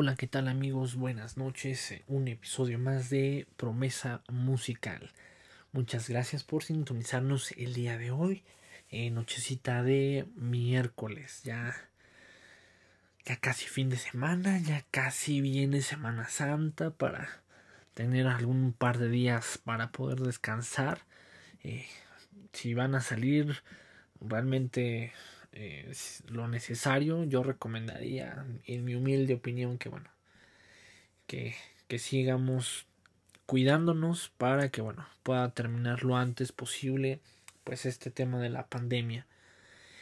Hola, ¿qué tal amigos? Buenas noches. Un episodio más de Promesa Musical. Muchas gracias por sintonizarnos el día de hoy. Eh, nochecita de miércoles. Ya, ya casi fin de semana. Ya casi viene Semana Santa para tener algún par de días para poder descansar. Eh, si van a salir, realmente eh, lo necesario, yo recomendaría, en mi humilde opinión, que bueno, que, que sigamos cuidándonos para que bueno pueda terminar lo antes posible pues este tema de la pandemia.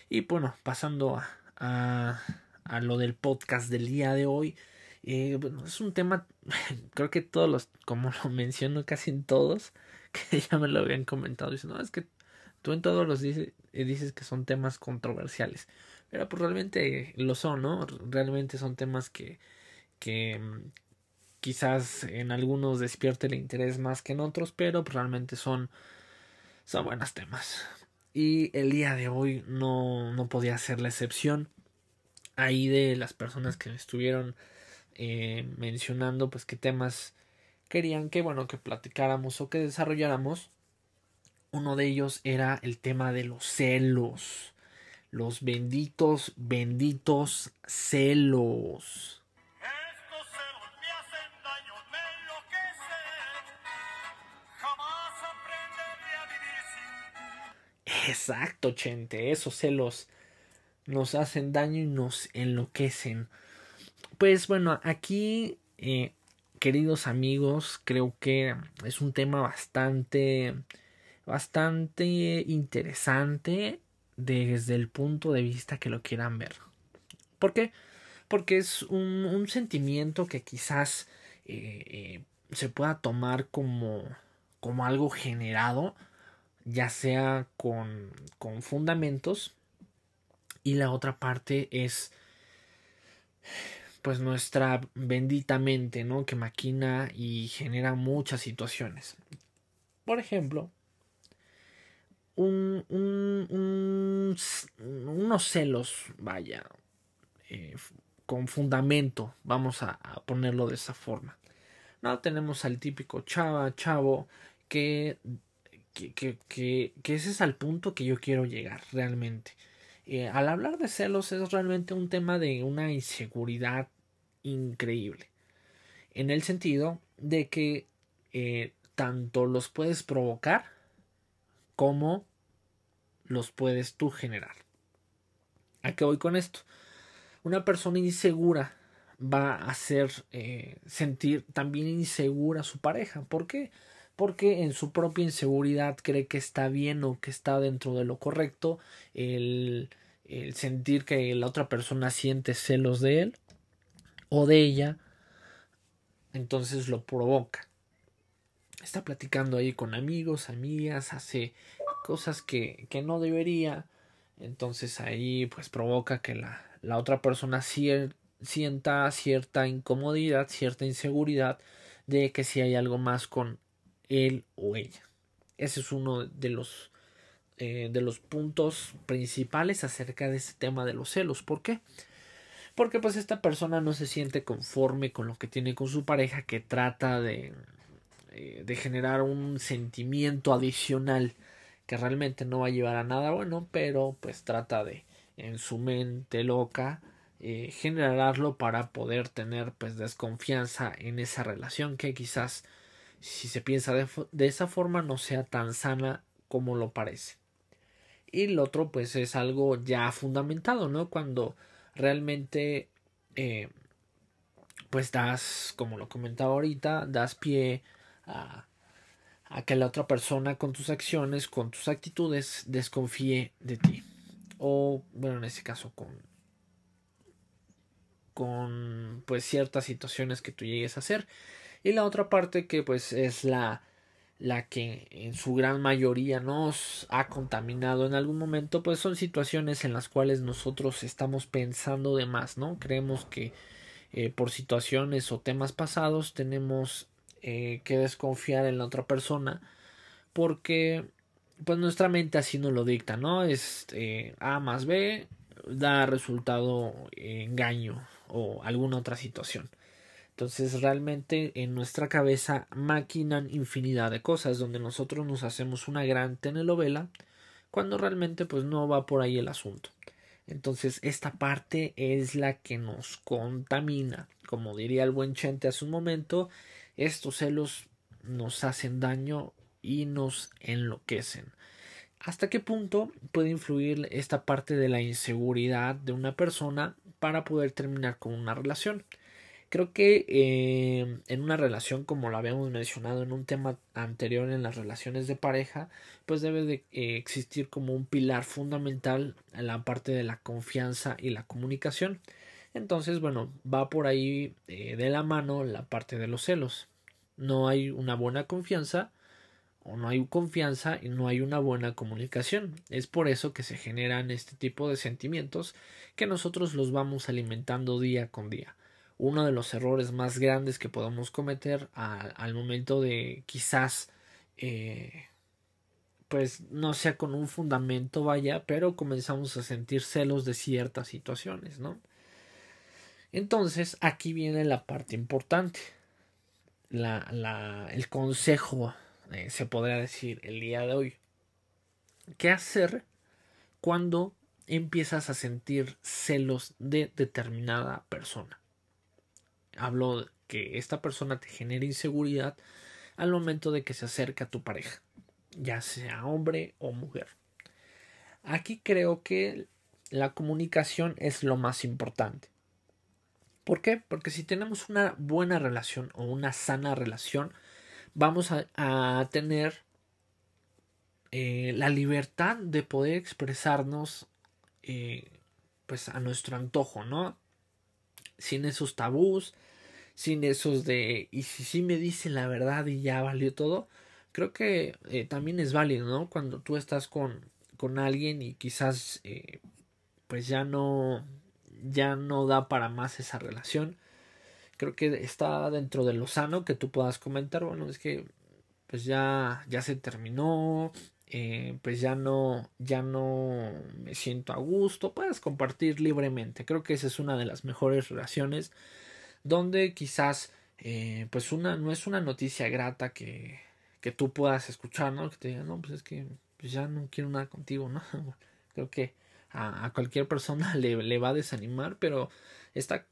Y bueno pasando a, a, a lo del podcast del día de hoy eh, es un tema creo que todos los como lo menciono casi en todos que ya me lo habían comentado dicen no es que tú en todos los dices, dices que son temas controversiales. Pero pues realmente lo son, ¿no? Realmente son temas que, que mm, quizás en algunos despierte el interés más que en otros, pero pues realmente son, son buenos temas. Y el día de hoy no, no podía ser la excepción. Ahí de las personas que me estuvieron eh, mencionando, pues qué temas querían que, bueno, que platicáramos o que desarrolláramos. Uno de ellos era el tema de los celos. Los benditos, benditos celos. Exacto, Chente. Esos celos nos hacen daño y nos enloquecen. Pues bueno, aquí, eh, queridos amigos, creo que es un tema bastante bastante interesante desde el punto de vista que lo quieran ver. ¿Por qué? Porque es un, sentimiento que quizás eh, eh, se pueda tomar como, como algo generado, ya sea con, con fundamentos, y la otra parte es pues nuestra bendita mente, ¿no? Que maquina y genera muchas situaciones. Por ejemplo, un, un, un, unos celos, vaya, eh, con fundamento, vamos a, ponerlo de esa forma. No tenemos al típico chava, chavo, que, que, que, que, que ese es al punto que yo quiero llegar realmente. Eh, al hablar de celos es realmente un tema de una inseguridad increíble. En el sentido de que eh, tanto los puedes provocar cómo los puedes tú generar. ¿A qué voy con esto? Una persona insegura va a hacer eh, sentir también insegura a su pareja. ¿Por qué? Porque en su propia inseguridad cree que está bien o que está dentro de lo correcto el, el sentir que la otra persona siente celos de él o de ella, entonces lo provoca. Está platicando ahí con amigos, amigas, hace cosas que, que no debería. Entonces ahí pues provoca que la, la otra persona sienta cierta incomodidad, cierta inseguridad de que si hay algo más con él o ella. Ese es uno de los eh, de los puntos principales acerca de este tema de los celos. ¿Por qué? Porque pues esta persona no se siente conforme con lo que tiene con su pareja que trata de, eh, de generar un sentimiento adicional que realmente no va a llevar a nada bueno, pero pues trata de en su mente loca eh, generarlo para poder tener pues desconfianza en esa relación que quizás si se piensa de, de esa forma no sea tan sana como lo parece. Y el otro pues es algo ya fundamentado, ¿no? Cuando realmente eh, pues das, como lo comentaba ahorita, das pie a que la otra persona con tus acciones, con tus actitudes, desconfíe de ti. O, bueno, en este caso, con, con pues ciertas situaciones que tú llegues a hacer. Y la otra parte que pues es la, la que en su gran mayoría nos ha contaminado en algún momento, pues son situaciones en las cuales nosotros estamos pensando de más, ¿no? Creemos que eh, por situaciones o temas pasados tenemos eh, que desconfiar en la otra persona porque pues nuestra mente así nos lo dicta, ¿no? Es eh, A más B da resultado eh, engaño o alguna otra situación. Entonces realmente en nuestra cabeza maquinan infinidad de cosas donde nosotros nos hacemos una gran telenovela cuando realmente pues no va por ahí el asunto. Entonces esta parte es la que nos contamina. Como diría el buen Chente hace un momento, estos celos nos hacen daño y nos enloquecen. ¿Hasta qué punto puede influir esta parte de la inseguridad de una persona para poder terminar con una relación? Creo que eh, en una relación, como lo habíamos mencionado en un tema anterior en las relaciones de pareja, pues debe de eh, existir como un pilar fundamental en la parte de la confianza y la comunicación. Entonces, bueno, va por ahí eh, de la mano la parte de los celos. No hay una buena confianza o no hay confianza y no hay una buena comunicación. Es por eso que se generan este tipo de sentimientos que nosotros los vamos alimentando día con día uno de los errores más grandes que podemos cometer al momento de quizás eh, pues no sea con un fundamento vaya pero comenzamos a sentir celos de ciertas situaciones no entonces aquí viene la parte importante el consejo eh, se podría decir el día de hoy qué hacer cuando empiezas a sentir celos de determinada persona hablo que esta persona te genera inseguridad al momento de que se acerca a tu pareja, ya sea hombre o mujer. Aquí creo que la comunicación es lo más importante. ¿Por qué? Porque si tenemos una buena relación o una sana relación, vamos a, tener eh, la libertad de poder expresarnos eh, pues a nuestro antojo, ¿no? Sin esos tabús, sin esos de y si sí me dice la verdad y ya valió todo, creo que eh, también es válido, ¿no? Cuando tú estás con, con alguien y quizás pues ya no ya no da para más esa relación. Creo que está dentro de lo sano que tú puedas comentar, bueno, es que pues ya ya se terminó, eh, pues ya no ya no me siento a gusto, puedes compartir libremente. Creo que esa es una de las mejores relaciones donde quizás eh, pues una no es una noticia grata que, que tú puedas escuchar, ¿no? Que te digan, no, pues es que pues ya no quiero nada contigo, ¿no? Creo que a, cualquier persona le, le, va a desanimar, pero está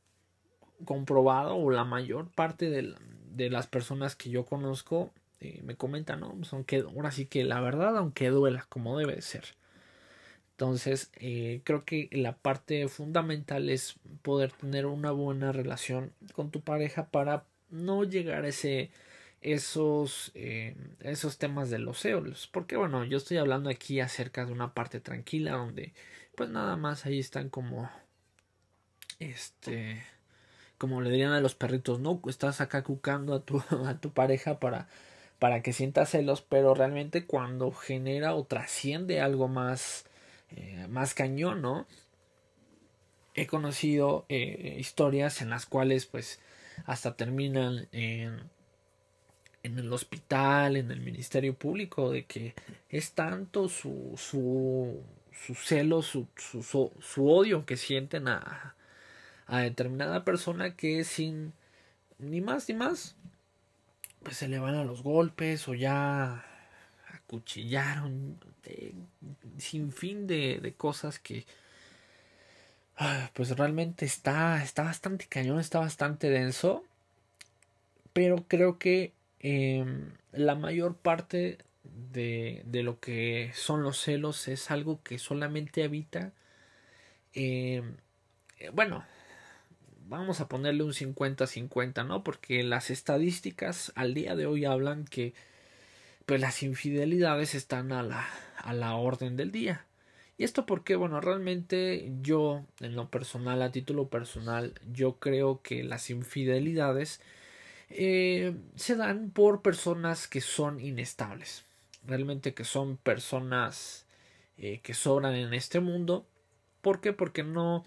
comprobado o la mayor parte de, de las personas que yo conozco eh, me comentan, ¿no? Pues ahora sí que la verdad, aunque duela, como debe ser. Entonces, eh, creo que la parte fundamental es poder tener una buena relación con tu pareja para no llegar a ese, esos, eh, esos temas de los celos. Porque, bueno, yo estoy hablando aquí acerca de una parte tranquila donde, pues nada más ahí están como, este, como le dirían a los perritos, no, estás acá cucando a tu, a tu pareja para, para que sienta celos, pero realmente cuando genera o trasciende algo más, eh, más cañón, ¿no? He conocido eh, historias en las cuales pues hasta terminan en, en el hospital, en el Ministerio Público, de que es tanto su, su, su celo, su, su, su, odio que sienten a, a determinada persona que sin ni más ni más, pues se le van a los golpes o ya acuchillaron, sin fin de, de cosas que ah, pues realmente está, está bastante cañón, está bastante denso, pero creo que em, la mayor parte de, de, lo que son los celos es algo que solamente habita, em, bueno, vamos a ponerle un 50-50, ¿no? Porque las estadísticas al día de hoy hablan que pues las infidelidades están a la, a la orden del día. Y esto porque, bueno, realmente yo, en lo personal, a título personal, yo creo que las infidelidades eh, se dan por personas que son inestables. Realmente que son personas eh, que sobran en este mundo. ¿Por qué? Porque no,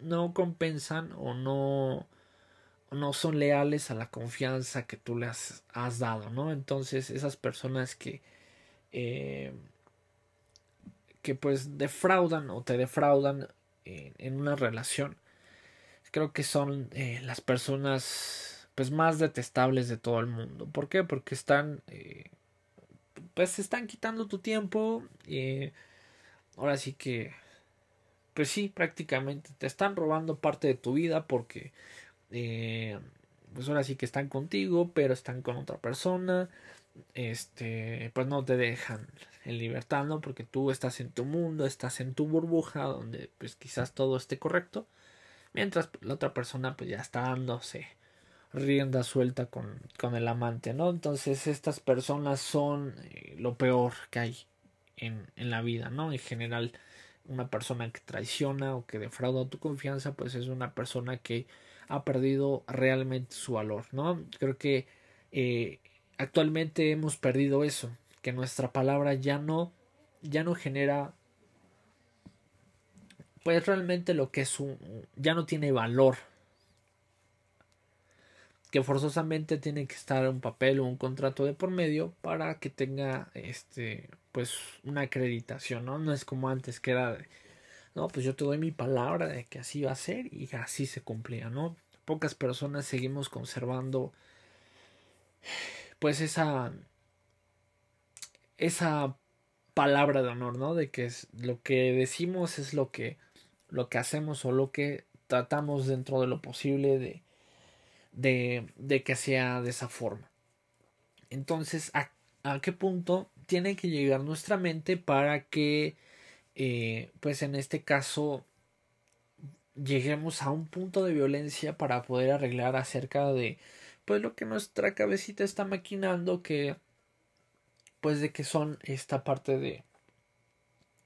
no compensan o no no son leales a la confianza que tú les has, dado, ¿no? Entonces esas personas que eh, que pues defraudan o te defraudan en, una relación creo que son eh, las personas pues más detestables de todo el mundo. ¿Por qué? Porque están eh, pues están quitando tu tiempo. y ahora sí que pues sí, prácticamente te están robando parte de tu vida porque eh, pues ahora sí que están contigo, pero están con otra persona. Este, pues no te dejan en libertad, ¿no? Porque tú estás en tu mundo, estás en tu burbuja donde pues quizás todo esté correcto, mientras la otra persona pues ya está dándose rienda suelta con, con el amante, ¿no? Entonces estas personas son eh, lo peor que hay en, en la vida, ¿no? En general, una persona que traiciona o que defrauda tu confianza, pues es una persona que ha perdido realmente su valor, ¿no? Creo que eh, actualmente hemos perdido eso, que nuestra palabra ya no, ya no genera, pues realmente lo que es un, ya no tiene valor, que forzosamente tiene que estar un papel o un contrato de por medio para que tenga este pues una acreditación, ¿no? No es como antes que era de, no, pues yo te doy mi palabra de que así va a ser y así se cumplía, ¿no? Pocas personas seguimos conservando pues esa esa palabra de honor, ¿no? De que es, lo que decimos es lo que lo que hacemos o lo que tratamos dentro de lo posible de de, de que sea de esa forma. Entonces, ¿a, ¿a, qué punto tiene que llegar nuestra mente para que, eh, pues en este caso, lleguemos a un punto de violencia para poder arreglar acerca de, pues lo que nuestra cabecita está maquinando, que, pues de que son esta parte de,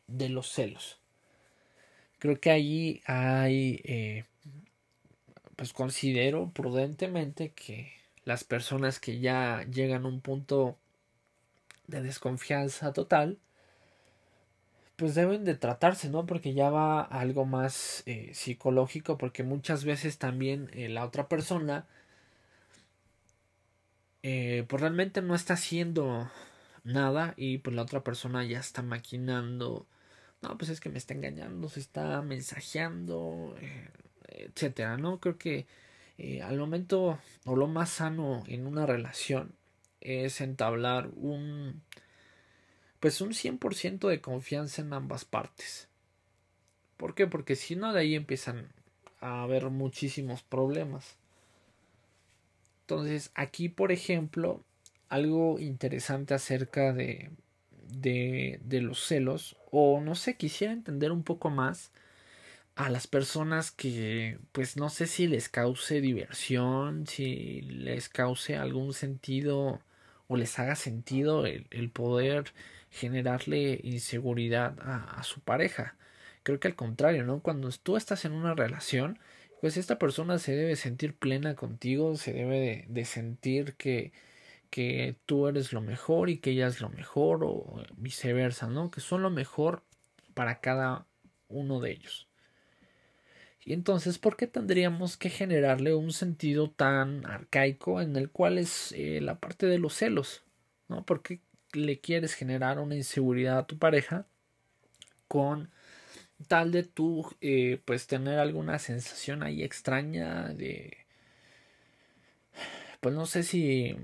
de los celos. Creo que allí hay eh, pues considero prudentemente que las personas que ya llegan a un punto de desconfianza total, pues deben de tratarse, ¿no? Porque ya va algo más eh, psicológico, porque muchas veces también eh, la otra persona, eh, pues realmente no está haciendo nada y pues la otra persona ya está maquinando, no, pues es que me está engañando, se está mensajeando, etcétera, ¿no? Creo que eh, al momento o lo más sano en una relación es entablar un pues un 100% de confianza en ambas partes. ¿Por qué? Porque si no de ahí empiezan a haber muchísimos problemas. Entonces, aquí, por ejemplo, algo interesante acerca de, de, de los celos, o no sé, quisiera entender un poco más a las personas que pues no sé si les cause diversión, si les cause algún sentido o les haga sentido el, poder generarle inseguridad a, su pareja. Creo que al contrario, ¿no? Cuando tú estás en una relación, pues esta persona se debe sentir plena contigo, se debe de, de sentir que, que tú eres lo mejor y que ella es lo mejor o viceversa, ¿no? Que son lo mejor para cada uno de ellos. Y entonces, ¿por qué tendríamos que generarle un sentido tan arcaico en el cual es eh, la parte de los celos? ¿No? ¿Por qué le quieres generar una inseguridad a tu pareja con tal de tú, eh, pues, tener alguna sensación ahí extraña de, pues, no sé si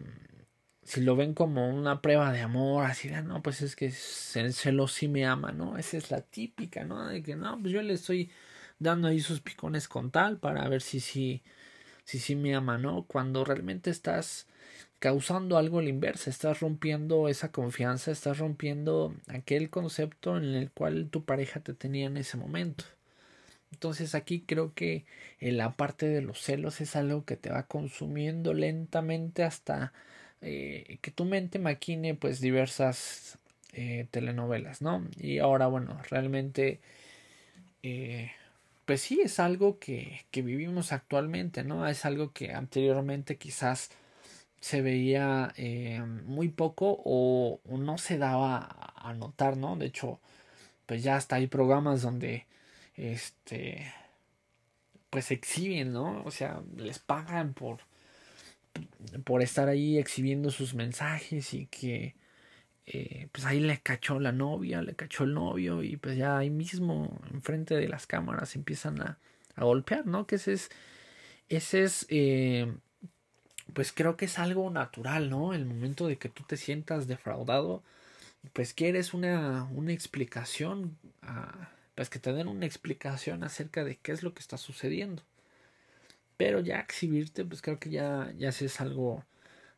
si lo ven como una prueba de amor, así de, no, pues es que el celo sí me ama, ¿no? Esa es la típica, ¿no? De que, no, pues yo le estoy dando ahí sus picones con tal para ver si sí si, si, me ama, ¿no? Cuando realmente estás causando algo al inverso, estás rompiendo esa confianza, estás rompiendo aquel concepto en el cual tu pareja te tenía en ese momento. Entonces aquí creo que en la parte de los celos es algo que te va consumiendo lentamente hasta eh, que tu mente maquine pues diversas eh, telenovelas, ¿no? Y ahora bueno, realmente eh, pues sí, es algo que, que vivimos actualmente, ¿no? Es algo que anteriormente quizás se veía eh, muy poco o, no se daba a notar, ¿no? De hecho, pues ya hasta hay programas donde, este, pues exhiben, ¿no? O sea, les pagan por, por estar ahí exhibiendo sus mensajes y que eh, pues ahí le cachó la novia, le cachó el novio y pues ya ahí mismo, enfrente de las cámaras, empiezan a, a golpear, ¿no? Que ese es ese es, eh, pues creo que es algo natural, ¿no? El momento de que tú te sientas defraudado, pues quieres una, una explicación, ah, pues que te den una explicación acerca de qué es lo que está sucediendo. Pero ya exhibirte, pues creo que ya, ya es algo,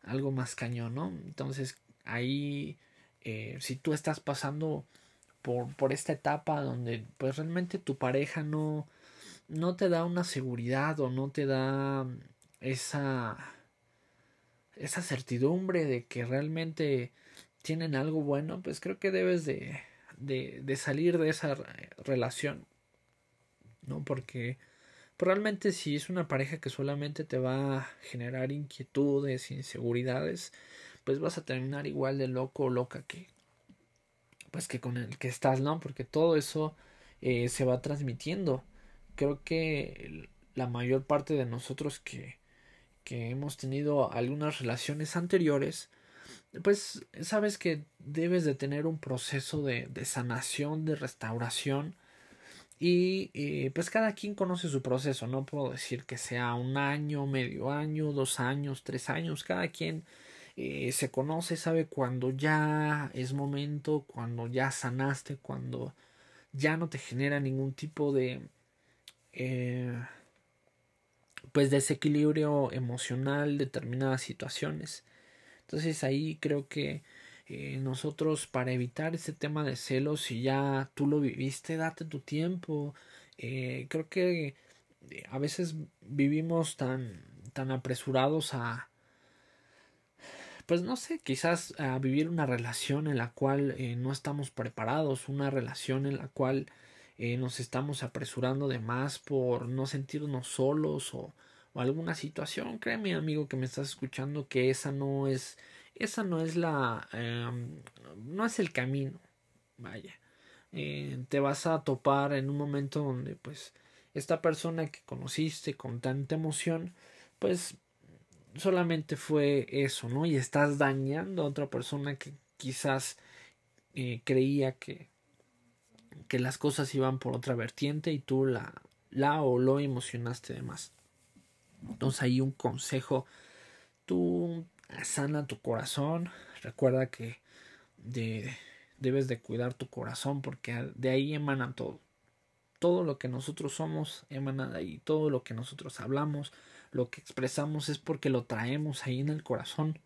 algo más cañón, ¿no? Entonces ahí, eh, si tú estás pasando por, por esta etapa donde pues realmente tu pareja no, no te da una seguridad o no te da esa esa certidumbre de que realmente tienen algo bueno, pues creo que debes de, de, salir de esa relación, ¿no? Porque realmente si es una pareja que solamente te va a generar inquietudes, inseguridades, pues vas a terminar igual de loco o loca que pues que con el que estás, ¿no? Porque todo eso eh, se va transmitiendo. Creo que la mayor parte de nosotros que, que hemos tenido algunas relaciones anteriores, pues sabes que debes de tener un proceso de, sanación, de restauración, y eh, pues cada quien conoce su proceso, no puedo decir que sea un año, medio año, dos años, tres años, cada quien eh, se conoce, sabe cuando ya es momento, cuando ya sanaste, cuando ya no te genera ningún tipo de eh, pues desequilibrio emocional, determinadas situaciones. Entonces ahí creo que eh, nosotros para evitar ese tema de celos, si ya tú lo viviste, date tu tiempo. Creo que a veces vivimos tan, tan apresurados a, pues no sé, quizás a vivir una relación en la cual no estamos preparados, una relación en la cual nos estamos apresurando de más por no sentirnos solos o, o alguna situación. Créeme, amigo, que me estás escuchando, que esa no es esa no es la em, no es el camino vaya eh, te vas a topar en un momento donde pues esta persona que conociste con tanta emoción pues solamente fue eso no y estás dañando a otra persona que quizás eh, creía que que las cosas iban por otra vertiente y tú la la o lo emocionaste de más entonces ahí un consejo tú sana tu corazón. Recuerda que debes de cuidar tu corazón porque de ahí emana todo. Todo lo que nosotros somos emana de ahí. Todo lo que nosotros hablamos, lo que expresamos es porque lo traemos ahí en el corazón.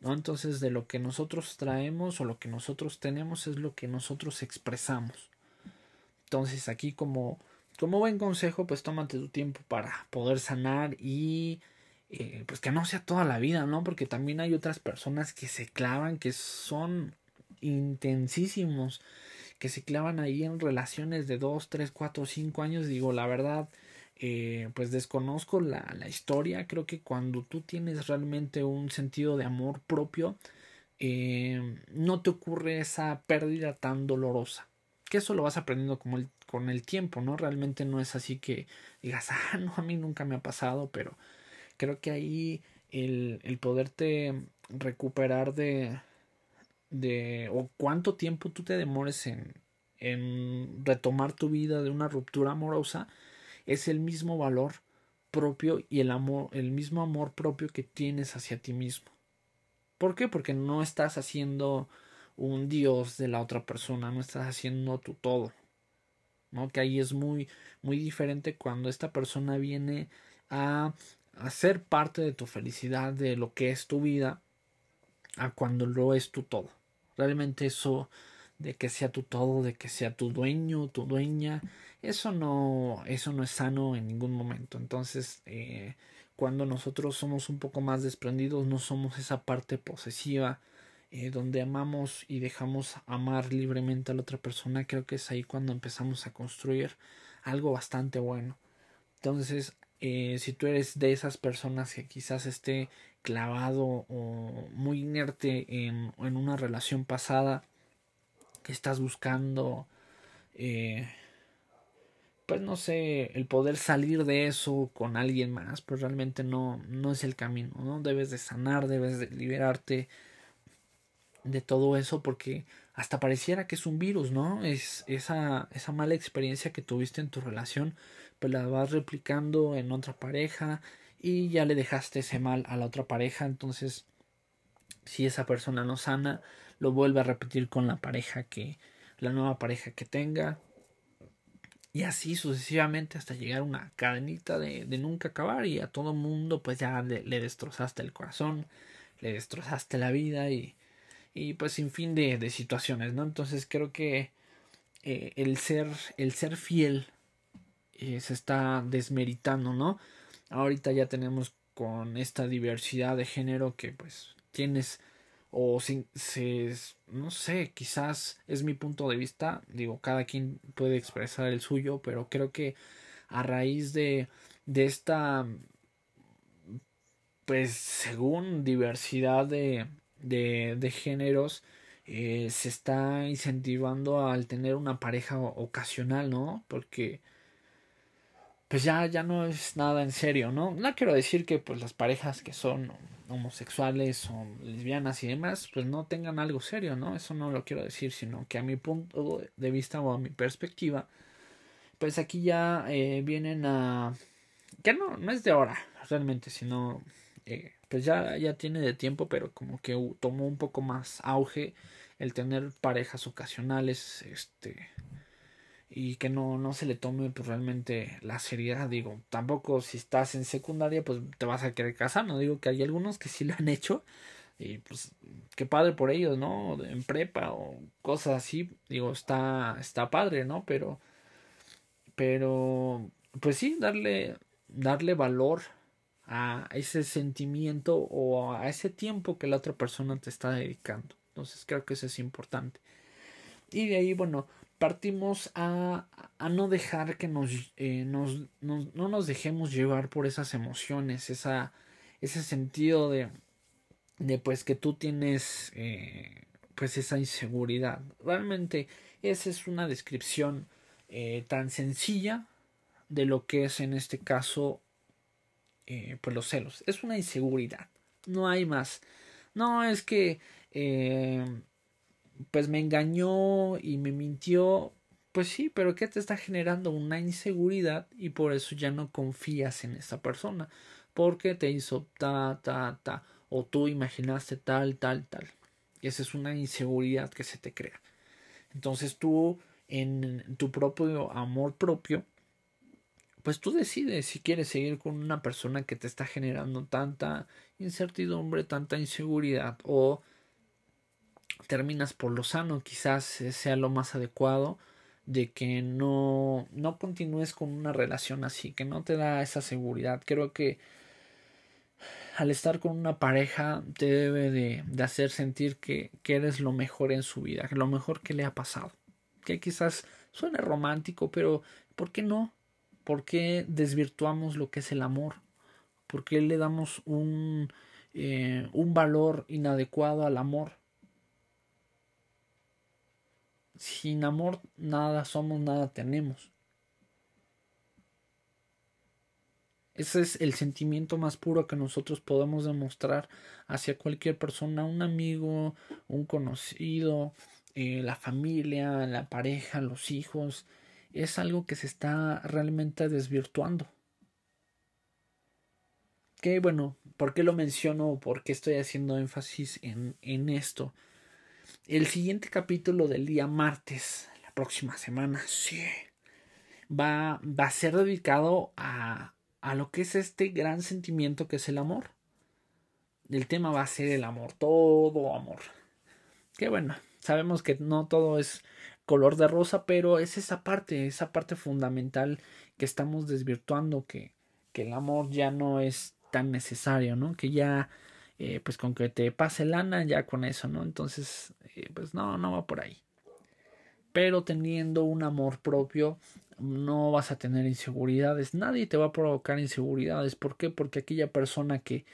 ¿no? Entonces de lo que nosotros traemos o lo que nosotros tenemos es lo que nosotros expresamos. Entonces aquí como, como buen consejo pues tómate tu tiempo para poder sanar y eh, pues que no sea toda la vida, ¿no? Porque también hay otras personas que se clavan, que son intensísimos, que se clavan ahí en relaciones de 2, 3, 4, 5 años. Digo, la verdad, eh, pues desconozco la, la, historia. Creo que cuando tú tienes realmente un sentido de amor propio, eh, no te ocurre esa pérdida tan dolorosa. Que eso lo vas aprendiendo como con el tiempo, ¿no? Realmente no es así que digas, ah, no, a mí nunca me ha pasado, pero creo que ahí el, el poderte recuperar de, de o cuánto tiempo tú te demores en, en retomar tu vida de una ruptura amorosa es el mismo valor propio y el amor el mismo amor propio que tienes hacia ti mismo ¿por qué? porque no estás haciendo un dios de la otra persona no estás haciendo tu todo ¿no? que ahí es muy muy diferente cuando esta persona viene a hacer parte de tu felicidad, de lo que es tu vida, a cuando lo es tu todo. Realmente eso de que sea tu todo, de que sea tu dueño, tu dueña, eso no, eso no es sano en ningún momento. Entonces, eh, cuando nosotros somos un poco más desprendidos, no somos esa parte posesiva, eh, donde amamos y dejamos amar libremente a la otra persona, creo que es ahí cuando empezamos a construir algo bastante bueno. Entonces, eh, si tú eres de esas personas que quizás esté clavado o muy inerte en, en una relación pasada, que estás buscando, eh, pues no sé, el poder salir de eso con alguien más, pues realmente no, no es el camino, ¿no? Debes de sanar, debes de liberarte de todo eso porque hasta pareciera que es un virus, ¿no? Es esa, esa mala experiencia que tuviste en tu relación pues la vas replicando en otra pareja y ya le dejaste ese mal a la otra pareja, entonces si esa persona no sana, lo vuelve a repetir con la pareja que la nueva pareja que tenga y así sucesivamente hasta llegar a una cadenita de, de nunca acabar y a todo mundo pues ya le, destrozaste el corazón, le destrozaste la vida y, y pues sin fin de, de situaciones, ¿no? Entonces creo que eh, el ser el ser fiel eh, se está desmeritando, ¿no? Ahorita ya tenemos con esta diversidad de género que pues tienes o si, se, no sé, quizás es mi punto de vista, digo, cada quien puede expresar el suyo, pero creo que a raíz de, de esta, pues según diversidad de, de, de géneros, eh, se está incentivando al tener una pareja ocasional, ¿no? Porque pues ya, ya no es nada en serio, ¿no? No quiero decir que pues las parejas que son homosexuales o lesbianas y demás, pues no tengan algo serio, ¿no? Eso no lo quiero decir, sino que a mi punto de vista o a mi perspectiva, pues aquí ya eh, vienen a... que no, no es de ahora, realmente, sino... Eh, pues ya, ya tiene de tiempo, pero como que tomó un poco más auge el tener parejas ocasionales, este y que no, no se le tome pues, realmente la seriedad. Digo, tampoco si estás en secundaria, pues te vas a querer casar. No digo que hay algunos que sí lo han hecho. Y pues qué padre por ellos, ¿no? En prepa o cosas así. Digo, está, está padre, ¿no? Pero, pero, pues sí, darle, darle valor a ese sentimiento o a ese tiempo que la otra persona te está dedicando. Entonces creo que eso es importante. Y de ahí, bueno, partimos a, a no dejar que nos, eh, nos, nos, no nos dejemos llevar por esas emociones, esa, ese sentido de, de pues que tú tienes eh, pues esa inseguridad. Realmente esa es una descripción eh, tan sencilla de lo que es en este caso pues los celos. Es una inseguridad, no hay más. No es que pues me engañó y me mintió, pues sí, pero ¿qué te está generando? Una inseguridad y por eso ya no confías en esa persona, porque te hizo ta, ta, ta, o tú imaginaste tal, tal, tal. Y esa es una inseguridad que se te crea. Entonces tú, en tu propio amor propio, pues tú decides si quieres seguir con una persona que te está generando tanta incertidumbre, tanta inseguridad o terminas por lo sano, quizás sea lo más adecuado de que no, no continúes con una relación así, que no te da esa seguridad. Creo que al estar con una pareja te debe de, de hacer sentir que, que, eres lo mejor en su vida, lo mejor que le ha pasado. Que quizás suene romántico, pero ¿por qué no? ¿Por qué desvirtuamos lo que es el amor? ¿Por qué le damos un, eh, un valor inadecuado al amor? Sin amor nada somos, nada tenemos. Ese es el sentimiento más puro que nosotros podemos demostrar hacia cualquier persona, un amigo, un conocido, eh, la familia, la pareja, los hijos. Es algo que se está realmente desvirtuando. Que bueno, ¿por qué lo menciono? ¿Por qué estoy haciendo énfasis en, en esto? El siguiente capítulo del día martes, la próxima semana, sí, va, va a ser dedicado a, a lo que es este gran sentimiento que es el amor. El tema va a ser el amor, todo amor. Que bueno, sabemos que no todo es color de rosa, pero es esa parte, esa parte fundamental que estamos desvirtuando, que, que el amor ya no es tan necesario, ¿no? Que ya eh, pues con que te pase lana ya con eso, ¿no? Entonces, eh, pues no, no va por ahí. Pero teniendo un amor propio, no vas a tener inseguridades. Nadie te va a provocar inseguridades. ¿Por qué? Porque aquella persona que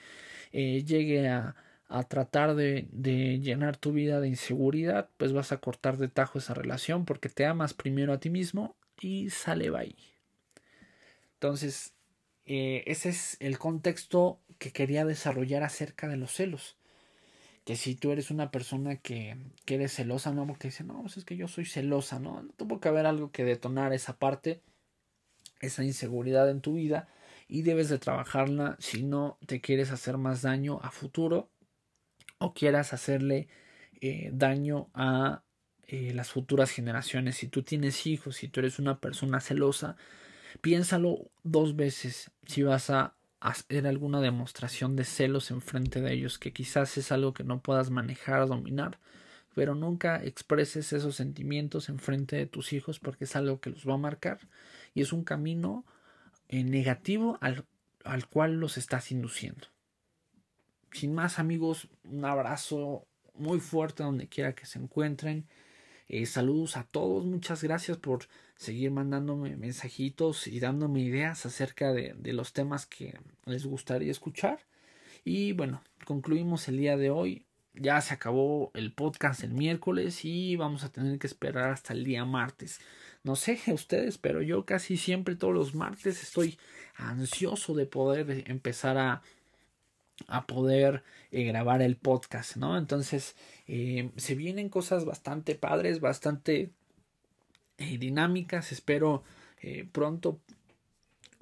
eh, llegue a, a tratar de, llenar tu vida de inseguridad, pues vas a cortar de tajo esa relación porque te amas primero a ti mismo y sale va ahí. Entonces, ese es el contexto que quería desarrollar acerca de los celos. Que si tú eres una persona que, que eres celosa, no, porque dice, no, pues es que yo soy celosa, ¿no? Tuvo que haber algo que detonar esa parte. esa inseguridad en tu vida y debes de trabajarla si no te quieres hacer más daño a futuro o quieras hacerle eh, daño a eh, las futuras generaciones. Si tú tienes hijos, si tú eres una persona celosa, piénsalo dos veces si vas a hacer alguna demostración de celos en frente de ellos, que quizás es algo que no puedas manejar, dominar, pero nunca expreses esos sentimientos en frente de tus hijos porque es algo que los va a marcar y es un camino eh, negativo al, al cual los estás induciendo. Sin más amigos, un abrazo muy fuerte donde quiera que se encuentren. Eh, saludos a todos, muchas gracias por seguir mandándome mensajitos y dándome ideas acerca de, de, los temas que les gustaría escuchar. Y bueno, concluimos el día de hoy. Ya se acabó el podcast el miércoles y vamos a tener que esperar hasta el día martes. No sé ustedes, pero yo casi siempre todos los martes estoy ansioso de poder empezar a, a poder eh, grabar el podcast, ¿no? Entonces, eh, se vienen cosas bastante padres, bastante eh, dinámicas. Espero pronto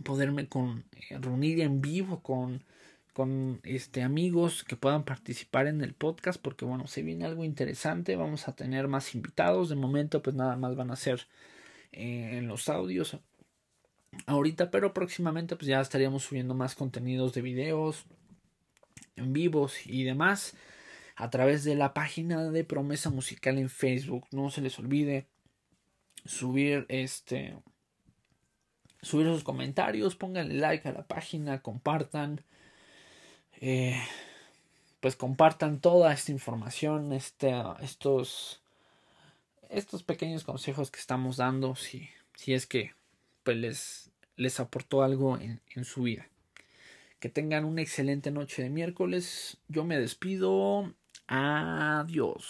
poderme con, reunir en vivo con, con este, amigos que puedan participar en el podcast, porque bueno, se viene algo interesante. Vamos a tener más invitados. De momento, pues nada más van a ser en los audios ahorita, pero próximamente pues ya estaríamos subiendo más contenidos de videos en vivos y demás a través de la página de Promesa Musical en Facebook. No se les olvide subir este subir sus comentarios, pónganle like a la página, compartan eh, pues compartan toda esta información, este, estos estos pequeños consejos que estamos dando si, si es que pues les, les aportó algo en, en su vida. Que tengan una excelente noche de miércoles. Yo me despido. Adiós.